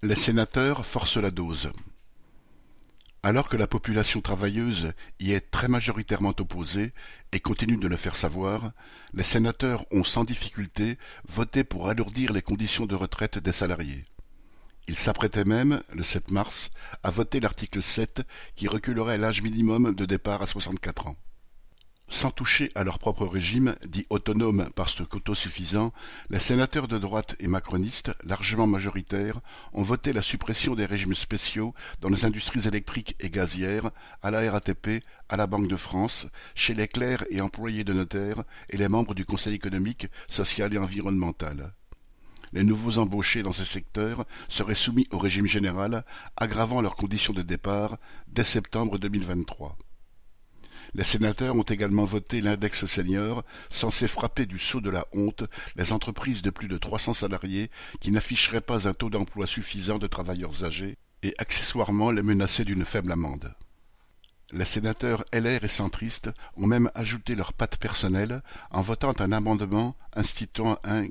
Les sénateurs forcent la dose. Alors que la population travailleuse y est très majoritairement opposée et continue de le faire savoir, les sénateurs ont sans difficulté voté pour alourdir les conditions de retraite des salariés. Ils s'apprêtaient même, le 7 mars, à voter l'article 7 qui reculerait l'âge minimum de départ à 64 ans. Sans toucher à leur propre régime, dit autonome parce qu'autosuffisant, les sénateurs de droite et macronistes, largement majoritaires, ont voté la suppression des régimes spéciaux dans les industries électriques et gazières, à la RATP, à la Banque de France, chez les clercs et employés de notaires et les membres du Conseil économique, social et environnemental. Les nouveaux embauchés dans ces secteurs seraient soumis au régime général, aggravant leurs conditions de départ dès septembre 2023. Les sénateurs ont également voté l'index senior, censé frapper du sceau de la honte les entreprises de plus de 300 salariés qui n'afficheraient pas un taux d'emploi suffisant de travailleurs âgés et accessoirement les menacer d'une faible amende. Les sénateurs LR et centristes ont même ajouté leur patte personnelle en votant un amendement instituant un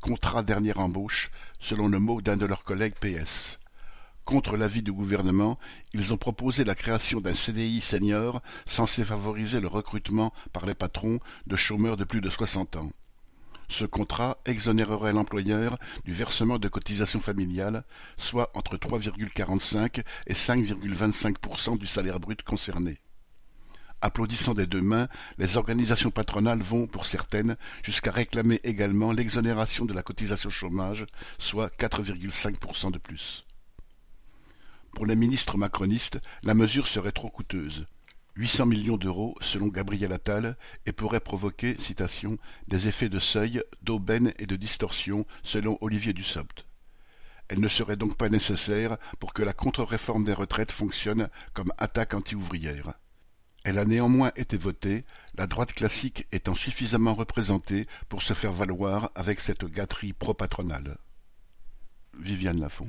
contrat dernière embauche, selon le mot d'un de leurs collègues PS. Contre l'avis du gouvernement, ils ont proposé la création d'un CDI senior censé favoriser le recrutement par les patrons de chômeurs de plus de soixante ans. Ce contrat exonérerait l'employeur du versement de cotisations familiales, soit entre 3,45 et 5,25% du salaire brut concerné. Applaudissant des deux mains, les organisations patronales vont, pour certaines, jusqu'à réclamer également l'exonération de la cotisation chômage, soit 4,5% de plus. Pour les ministres macronistes, la mesure serait trop coûteuse. 800 millions d'euros selon Gabriel Attal et pourrait provoquer, citation, des effets de seuil, d'aubaine et de distorsion selon Olivier Dussopt. Elle ne serait donc pas nécessaire pour que la contre-réforme des retraites fonctionne comme attaque anti-ouvrière. Elle a néanmoins été votée, la droite classique étant suffisamment représentée pour se faire valoir avec cette gâterie pro-patronale. Viviane Lafont